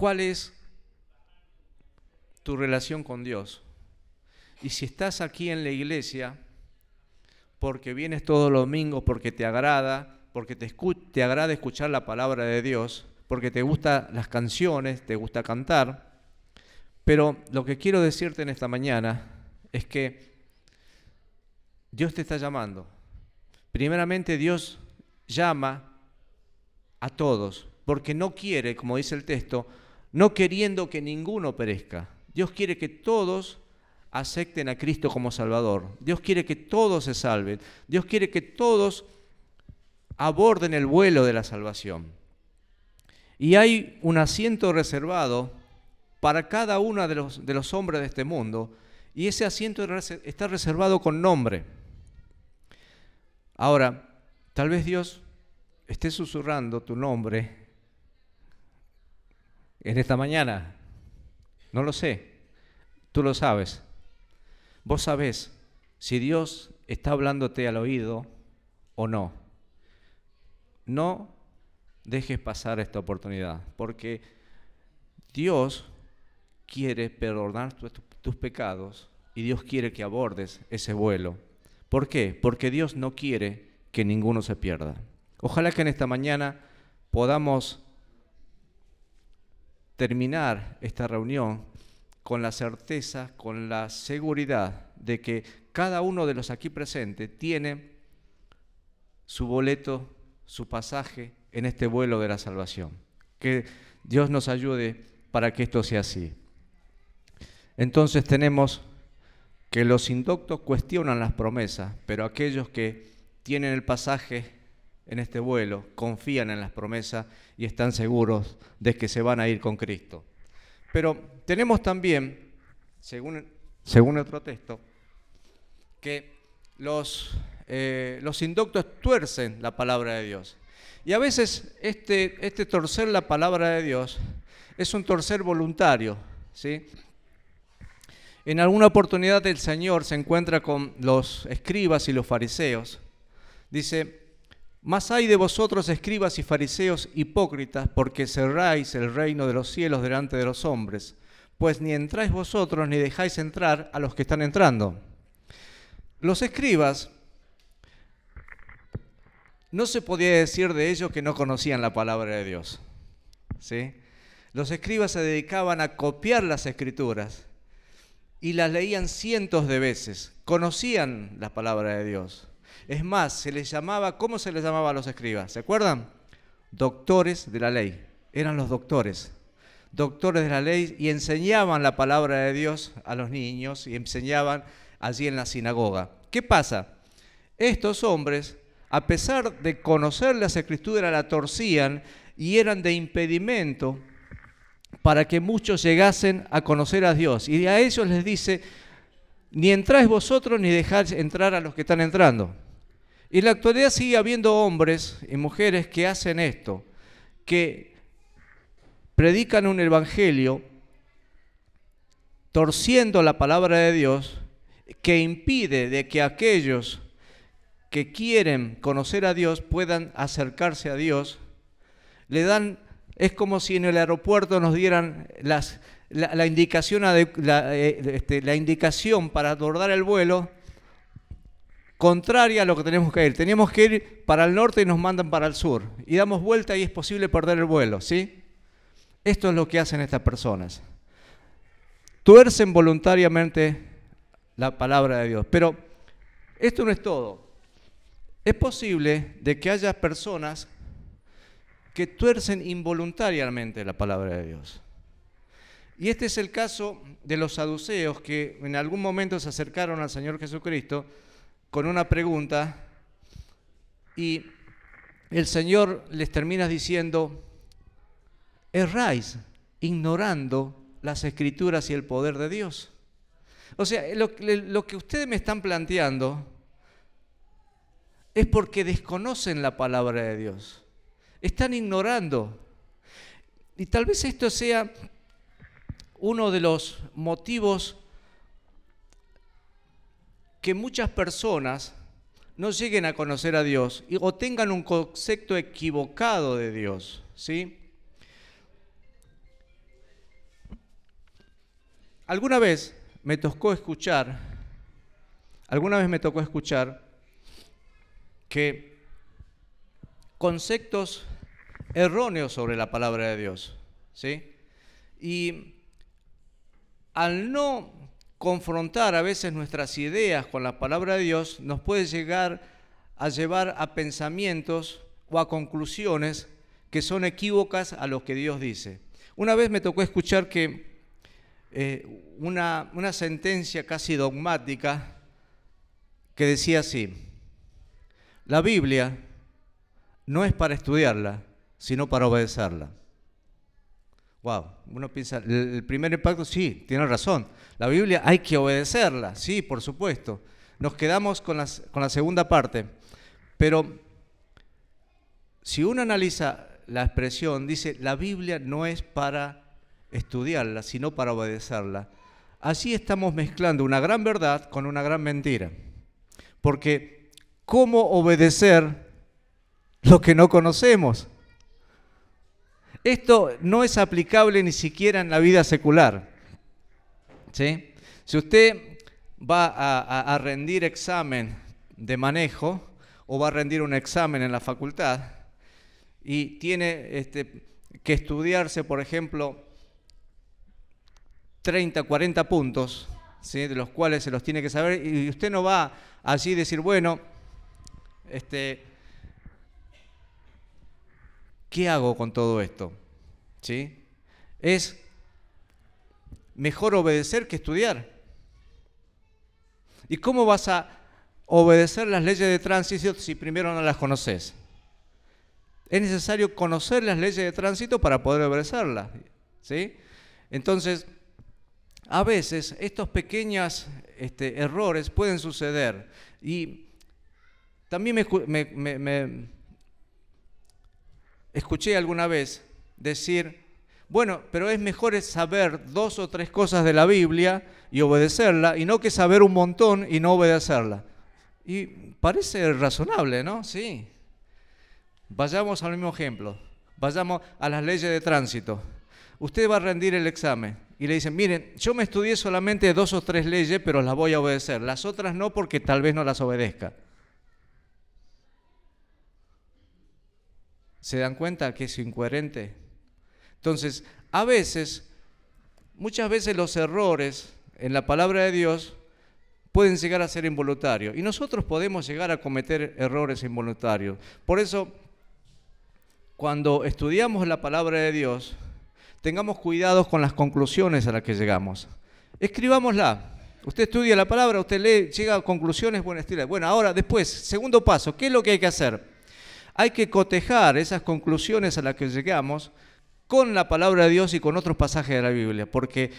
cuál es tu relación con Dios. Y si estás aquí en la iglesia, porque vienes todos los domingos, porque te agrada, porque te, agrada escuchar la palabra de Dios, porque te gustan las canciones, te gusta cantar, pero lo que quiero decirte en esta mañana es que Dios te está llamando. Primeramente Dios llama a todos, porque no quiere, como dice el texto, no queriendo que ninguno perezca. Dios quiere que todos acepten a Cristo como Salvador. Dios quiere que todos se salven. Dios quiere que todos aborden el vuelo de la salvación. Y hay un asiento reservado para cada uno de los, de los hombres de este mundo, y ese asiento está reservado con nombre. Ahora, tal vez Dios esté susurrando tu nombre en esta mañana. No lo sé. Tú lo sabes. Vos sabés si Dios está hablándote al oído o no. No dejes pasar esta oportunidad, porque Dios quiere perdonar tus pecados y Dios quiere que abordes ese vuelo. ¿Por qué? Porque Dios no quiere que ninguno se pierda. Ojalá que en esta mañana podamos terminar esta reunión con la certeza, con la seguridad de que cada uno de los aquí presentes tiene su boleto, su pasaje en este vuelo de la salvación. Que Dios nos ayude para que esto sea así. Entonces tenemos que los indoctos cuestionan las promesas, pero aquellos que tienen el pasaje en este vuelo confían en las promesas y están seguros de que se van a ir con Cristo. Pero tenemos también, según, otro texto, que los, eh, los indoctos tuercen la palabra de Dios. Y a veces este, este torcer la palabra de Dios es un torcer voluntario. ¿sí? En alguna oportunidad el Señor se encuentra con los escribas y los fariseos. Dice, más hay de vosotros escribas y fariseos hipócritas, porque cerráis el reino de los cielos delante de los hombres, pues ni entráis vosotros ni dejáis entrar a los que están entrando. Los escribas no se podía decir de ellos que no conocían la palabra de Dios. ¿sí? Los escribas se dedicaban a copiar las escrituras y las leían cientos de veces. Conocían la palabra de Dios. Es más, se les llamaba, ¿cómo se les llamaba a los escribas? ¿Se acuerdan? Doctores de la ley. Eran los doctores. Doctores de la ley y enseñaban la palabra de Dios a los niños y enseñaban allí en la sinagoga. ¿Qué pasa? Estos hombres a pesar de conocer las escrituras, la torcían y eran de impedimento para que muchos llegasen a conocer a Dios. Y a ellos les dice, ni entráis vosotros ni dejáis entrar a los que están entrando. Y en la actualidad sigue habiendo hombres y mujeres que hacen esto, que predican un evangelio torciendo la palabra de Dios, que impide de que aquellos que quieren conocer a Dios puedan acercarse a Dios, le dan, es como si en el aeropuerto nos dieran las, la, indicación, eh, este, la indicación para abordar el vuelo contraria a lo que tenemos que ir. Teníamos que ir para el norte y nos mandan para el sur. Y damos vuelta y es posible perder el vuelo, ¿sí? Esto es lo que hacen estas personas. Tuercen voluntariamente la palabra de Dios. Pero esto no es todo. Es posible de que haya personas que tuercen involuntariamente la palabra de Dios. Y este es el caso de los saduceos que en algún momento se acercaron al Señor Jesucristo con una pregunta y el Señor les termina diciendo, erráis ignorando las escrituras y el poder de Dios. O sea, lo, lo que ustedes me están planteando es porque desconocen la palabra de Dios. Están ignorando. Y tal vez esto sea uno de los motivos que muchas personas no lleguen a conocer a Dios o tengan un concepto equivocado de Dios. ¿sí? Alguna vez me tocó escuchar, alguna vez me tocó escuchar que conceptos erróneos sobre la palabra de Dios. ¿sí? Y al no confrontar a veces nuestras ideas con la palabra de Dios, nos puede llegar a llevar a pensamientos o a conclusiones que son equívocas a lo que Dios dice. Una vez me tocó escuchar que eh, una, una sentencia casi dogmática que decía así, la Biblia no es para estudiarla, sino para obedecerla. Wow, uno piensa, el primer impacto, sí, tiene razón. La Biblia hay que obedecerla, sí, por supuesto. Nos quedamos con, con la segunda parte. Pero si uno analiza la expresión, dice, la Biblia no es para estudiarla, sino para obedecerla, Así estamos mezclando una gran verdad con una gran mentira. Porque, ¿cómo obedecer lo que no conocemos? Esto no es aplicable ni siquiera en la vida secular. ¿sí? Si usted va a, rendir examen de manejo o va a rendir un examen en la facultad y tiene este, que estudiarse, por ejemplo, 30, 40 puntos, ¿sí? de los cuales se los tiene que saber, y usted no va allí decir, bueno, este, ¿qué hago con todo esto? ¿Sí? Es mejor obedecer que estudiar. ¿Y cómo vas a obedecer las leyes de tránsito si primero no las conoces? Es necesario conocer las leyes de tránsito para poder obedecerlas. ¿sí? Entonces, a veces estos pequeños este, errores pueden suceder. Y también me, escuché alguna vez decir, bueno, pero es mejor saber dos o tres cosas de la Biblia y obedecerla, y no que saber un montón y no obedecerla. Y parece razonable, ¿no? Sí. Vayamos al mismo ejemplo. Vayamos a las leyes de tránsito. Usted va a rendir el examen y le dicen, miren, yo me estudié solamente dos o tres leyes, pero las voy a obedecer. Las otras no porque tal vez no las obedezca. ¿Se dan cuenta que es incoherente? Entonces, a veces, muchas veces los errores en la palabra de Dios pueden llegar a ser involuntarios. Y nosotros podemos llegar a cometer errores involuntarios. Por eso, cuando estudiamos la palabra de Dios, tengamos cuidado con las conclusiones a las que llegamos. Escribámosla. Usted estudia la palabra, usted lee, llega a conclusiones, buen estilo. Bueno, ahora después, segundo paso, ¿qué es lo que hay que hacer? Hay que cotejar esas conclusiones a las que llegamos con la palabra de Dios y con otros pasajes de la Biblia, porque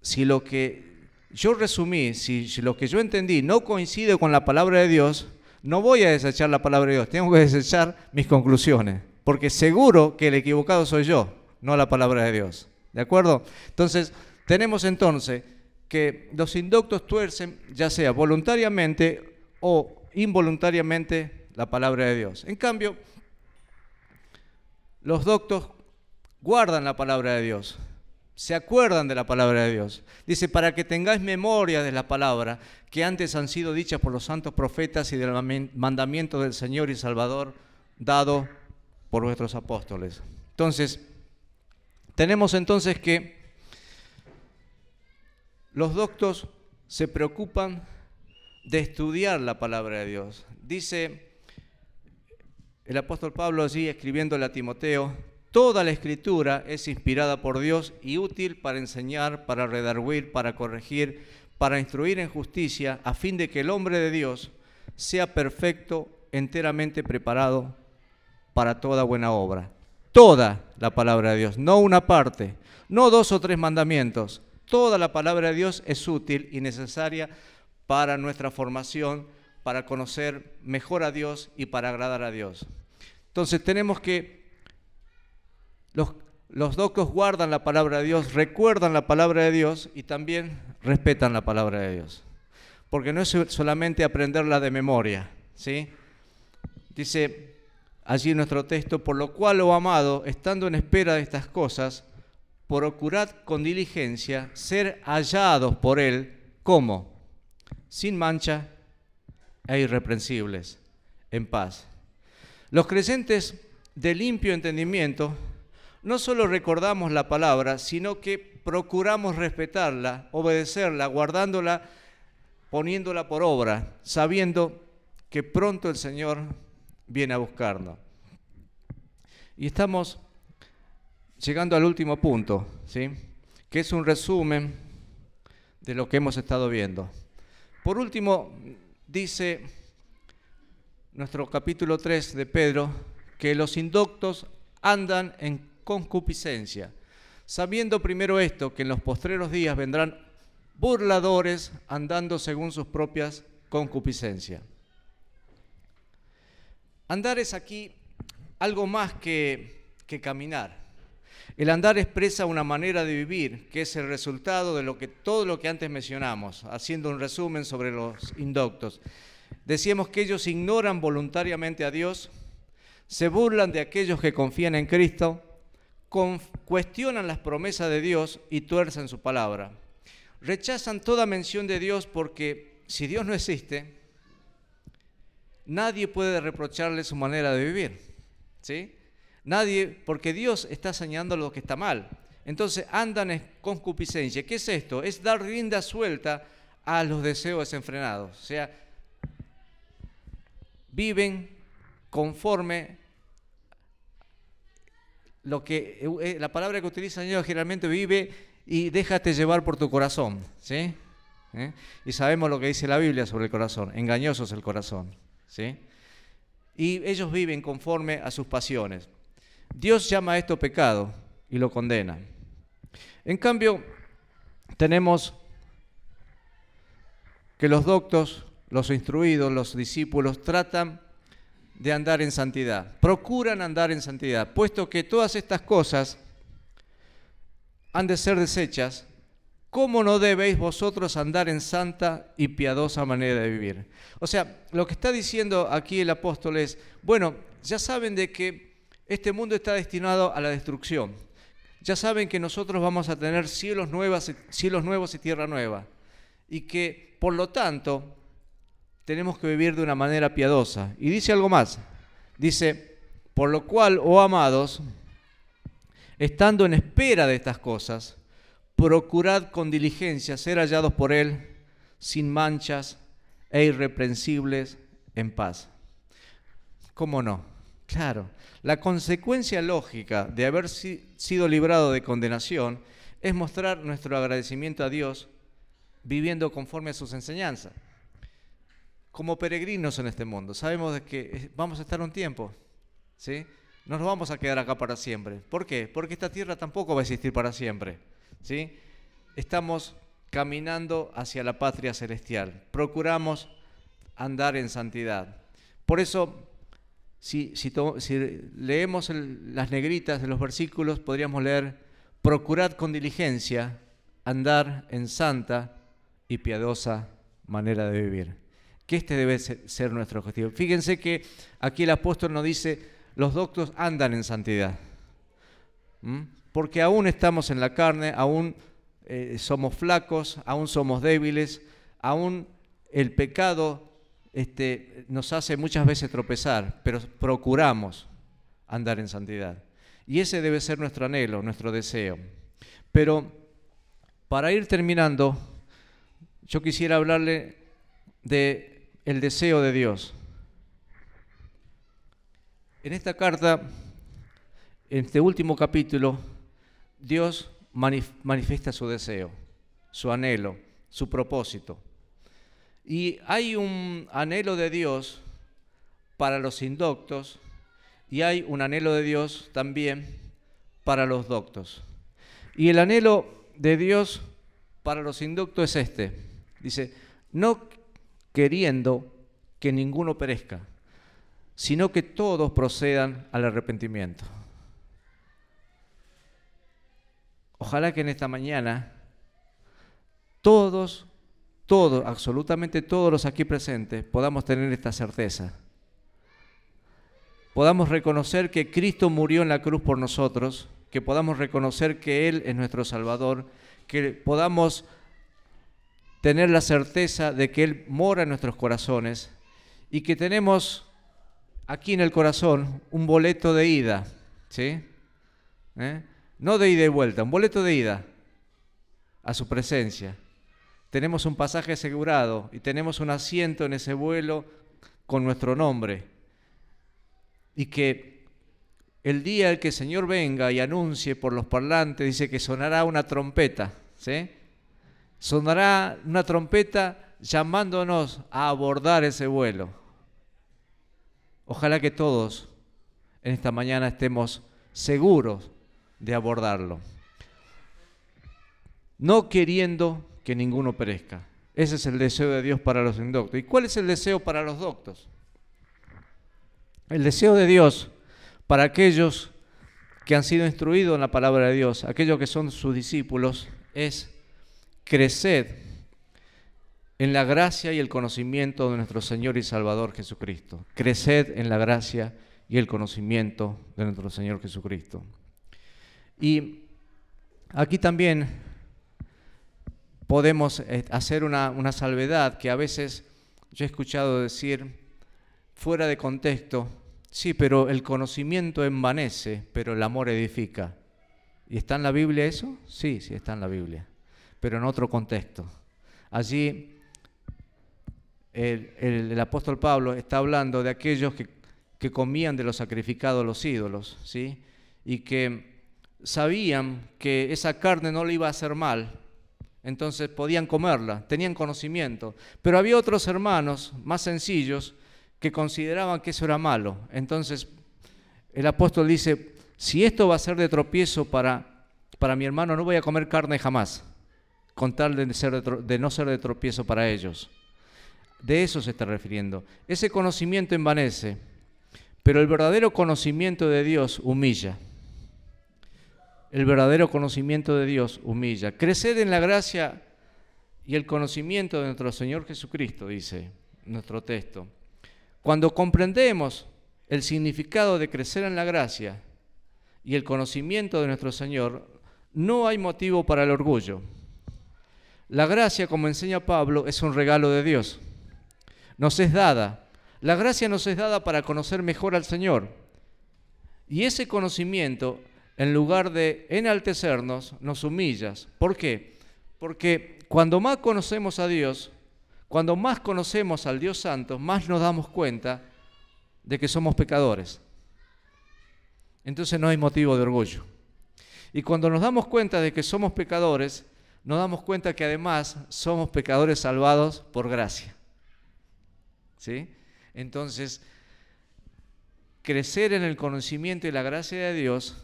si lo que yo resumí, si, si lo que yo entendí no coincide con la palabra de Dios, no voy a desechar la palabra de Dios, tengo que desechar mis conclusiones, porque seguro que el equivocado soy yo no la palabra de Dios. ¿De acuerdo? Entonces, tenemos entonces que los inductos tuercen, ya sea voluntariamente o involuntariamente, la palabra de Dios. En cambio, los doctos guardan la palabra de Dios, se acuerdan de la palabra de Dios. Dice, para que tengáis memoria de la palabra que antes han sido dichas por los santos profetas y del mandamiento del Señor y Salvador dado por vuestros apóstoles. Entonces, tenemos entonces que los doctos se preocupan de estudiar la palabra de Dios. Dice el apóstol Pablo allí escribiéndole a Timoteo, toda la escritura es inspirada por Dios y útil para enseñar, para redarguir, para corregir, para instruir en justicia, a fin de que el hombre de Dios sea perfecto, enteramente preparado para toda buena obra toda la palabra de Dios, no una parte, no dos o tres mandamientos. Toda la palabra de Dios es útil y necesaria para nuestra formación, para conocer mejor a Dios y para agradar a Dios. Entonces tenemos que, los, los doctos guardan la palabra de Dios, recuerdan la palabra de Dios y también respetan la palabra de Dios. Porque no es solamente aprenderla de memoria, ¿sí? Dice allí nuestro texto, por lo cual, oh amado, estando en espera de estas cosas, procurad con diligencia ser hallados por Él como sin mancha e irreprensibles, en paz. Los creyentes de limpio entendimiento no solo recordamos la palabra, sino que procuramos respetarla, obedecerla, guardándola, poniéndola por obra, sabiendo que pronto el Señor viene a buscarnos. Y estamos llegando al último punto, ¿sí? que es un resumen de lo que hemos estado viendo. Por último, dice nuestro capítulo 3 de Pedro que los indoctos andan en concupiscencia, sabiendo primero esto, que en los postreros días vendrán burladores andando según sus propias concupiscencias. Andar es aquí algo más que, que caminar. El andar expresa una manera de vivir que es el resultado de lo que, todo lo que antes mencionamos, haciendo un resumen sobre los indoctos. Decíamos que ellos ignoran voluntariamente a Dios, se burlan de aquellos que confían en Cristo, cuestionan las promesas de Dios y tuercen su palabra. Rechazan toda mención de Dios porque si Dios no existe, nadie puede reprocharle su manera de vivir. ¿sí? Nadie, porque Dios está señalando lo que está mal. Entonces andan en concupiscencia. ¿Qué es esto? Es dar rienda suelta a los deseos desenfrenados. O sea, viven conforme lo que eh, la palabra que utiliza el Señor generalmente vive y déjate llevar por tu corazón, ¿sí? ¿Eh? Y sabemos lo que dice la Biblia sobre el corazón, engañoso es el corazón, ¿sí? Y ellos viven conforme a sus pasiones. Dios llama a esto pecado y lo condena. En cambio, tenemos que los doctos, los instruidos, los discípulos tratan de andar en santidad, procuran andar en santidad, puesto que todas estas cosas han de ser desechas, ¿cómo no debéis vosotros andar en santa y piadosa manera de vivir? O sea, lo que está diciendo aquí el apóstol es, bueno, ya saben de que este mundo está destinado a la destrucción. Ya saben que nosotros vamos a tener cielos, nuevos, cielos nuevos y tierra nueva. Y que, por lo tanto, tenemos que vivir de una manera piadosa. Y dice algo más. Dice, por lo cual, oh amados, estando en espera de estas cosas, procurad con diligencia ser hallados por Él sin manchas e irreprensibles en paz. ¿Cómo no? Claro, la consecuencia lógica de haber sido librado de condenación es mostrar nuestro agradecimiento a Dios viviendo conforme a sus enseñanzas. Como peregrinos en este mundo, sabemos que vamos a estar un tiempo, ¿sí? No nos vamos a quedar acá para siempre. ¿Por qué? Porque esta tierra tampoco va a existir para siempre, ¿sí? Estamos caminando hacia la patria celestial. Procuramos andar en santidad. Por eso si, leemos las negritas de los versículos, podríamos leer, procurad con diligencia andar en santa y piadosa manera de vivir. Que este debe ser nuestro objetivo. Fíjense que aquí el apóstol nos dice, los doctos andan en santidad. Porque aún estamos en la carne, aún eh, somos flacos, aún somos débiles, aún el pecado este, nos hace muchas veces tropezar, pero procuramos andar en santidad. Y ese debe ser nuestro anhelo, nuestro deseo. Pero para ir terminando, yo quisiera hablarle de el deseo de Dios. En esta carta, en este último capítulo, Dios manifiesta su deseo, su anhelo, su propósito. Y hay un anhelo de Dios para los indoctos y hay un anhelo de Dios también para los doctos. Y el anhelo de Dios para los indoctos es este. Dice, no queriendo que ninguno perezca, sino que todos procedan al arrepentimiento. Ojalá que en esta mañana todos todos, absolutamente todos los aquí presentes, podamos tener esta certeza. Podamos reconocer que Cristo murió en la cruz por nosotros, que podamos reconocer que Él es nuestro Salvador, que podamos tener la certeza de que Él mora en nuestros corazones y que tenemos aquí en el corazón un boleto de ida, ¿sí? ¿Eh? No de ida y vuelta, un boleto de ida a su presencia tenemos un pasaje asegurado y tenemos un asiento en ese vuelo con nuestro nombre. Y que el día en que el Señor venga y anuncie por los parlantes, dice que sonará una trompeta, ¿sí? Sonará una trompeta llamándonos a abordar ese vuelo. Ojalá que todos en esta mañana estemos seguros de abordarlo. No queriendo que ninguno perezca. Ese es el deseo de Dios para los indoctos. ¿Y cuál es el deseo para los doctos? El deseo de Dios para aquellos que han sido instruidos en la palabra de Dios, aquellos que son sus discípulos, es crecer en la gracia y el conocimiento de nuestro Señor y Salvador Jesucristo. Creced en la gracia y el conocimiento de nuestro Señor Jesucristo. Y aquí también podemos eh, hacer una, salvedad que a veces yo he escuchado decir fuera de contexto, sí, pero el conocimiento envanece, pero el amor edifica. ¿Y está en la Biblia eso? Sí, sí está en la Biblia, pero en otro contexto. Allí el, apóstol Pablo está hablando de aquellos que, comían de los sacrificados los ídolos, ¿sí? Y que sabían que esa carne no le iba a hacer mal, entonces podían comerla, tenían conocimiento. Pero había otros hermanos más sencillos que consideraban que eso era malo. Entonces el apóstol dice, si esto va a ser de tropiezo para, para mi hermano, no voy a comer carne jamás, con tal de, ser de no ser de tropiezo para ellos. De eso se está refiriendo. Ese conocimiento envanece, pero el verdadero conocimiento de Dios humilla. El verdadero conocimiento de Dios humilla. Crecer en la gracia y el conocimiento de nuestro Señor Jesucristo, dice nuestro texto. Cuando comprendemos el significado de crecer en la gracia y el conocimiento de nuestro Señor, no hay motivo para el orgullo. La gracia, como enseña Pablo, es un regalo de Dios nos es dada. La gracia nos es dada para conocer mejor al Señor. Y ese conocimiento, en lugar de enaltecernos, nos humillas. ¿Por qué? Porque cuando más conocemos a Dios, cuando más conocemos al Dios Santo, más nos damos cuenta de que somos pecadores. Entonces no hay motivo de orgullo. Y cuando nos damos cuenta de que somos pecadores, nos damos cuenta que además somos pecadores salvados por gracia. ¿sí? Entonces, crecer en el conocimiento y la gracia de Dios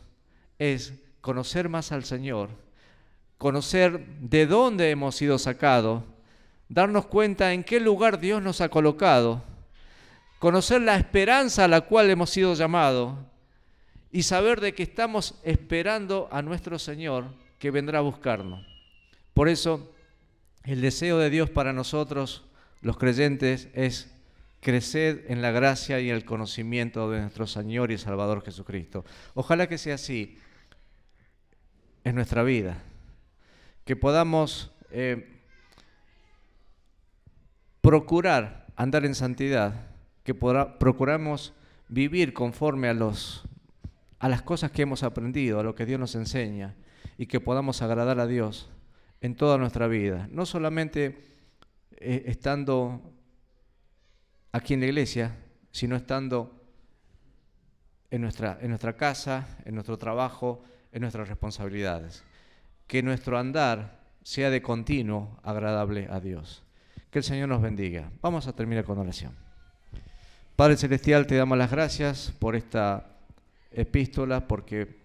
es conocer más al Señor, conocer de dónde hemos sido sacados, darnos cuenta en qué lugar Dios nos ha colocado, conocer la esperanza a la cual hemos sido llamados y saber de que estamos esperando a nuestro Señor que vendrá a buscarnos. Por eso, el deseo de Dios para nosotros, los creyentes, es Creced en la gracia y el conocimiento de nuestro Señor y Salvador Jesucristo. Ojalá que sea así en nuestra vida, que podamos eh, procurar andar en santidad, que procuramos vivir conforme a, los, a las cosas que hemos aprendido, a lo que Dios nos enseña, y que podamos agradar a Dios en toda nuestra vida, no solamente eh, estando aquí en la iglesia, sino estando en nuestra, en nuestra casa, en nuestro trabajo, en nuestras responsabilidades. Que nuestro andar sea de continuo agradable a Dios. Que el Señor nos bendiga. Vamos a terminar con oración. Padre Celestial, te damos las gracias por esta epístola, porque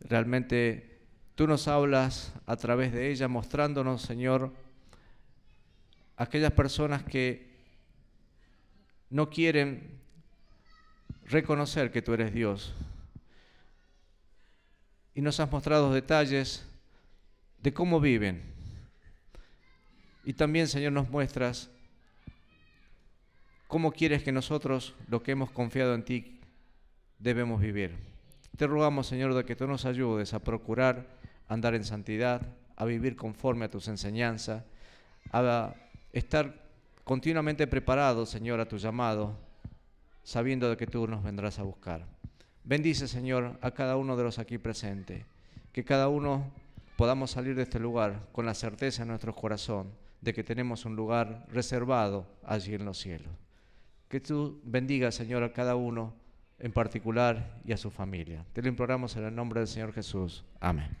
realmente tú nos hablas a través de ella, mostrándonos, Señor, aquellas personas que no quieren reconocer que tú eres Dios. Y nos has mostrado detalles de cómo viven. Y también, Señor, nos muestras cómo quieres que nosotros, lo que hemos confiado en ti, debemos vivir. Te rogamos, Señor, de que tú nos ayudes a procurar andar en santidad, a vivir conforme a tus enseñanzas, a estar continuamente preparado, Señor, a tu llamado, sabiendo de que tú nos vendrás a buscar. Bendice, Señor, a cada uno de los aquí presentes, que cada uno podamos salir de este lugar con la certeza en nuestro corazón de que tenemos un lugar reservado allí en los cielos. Que tú bendigas, Señor, a cada uno en particular y a su familia. Te lo imploramos en el nombre del Señor Jesús. Amén.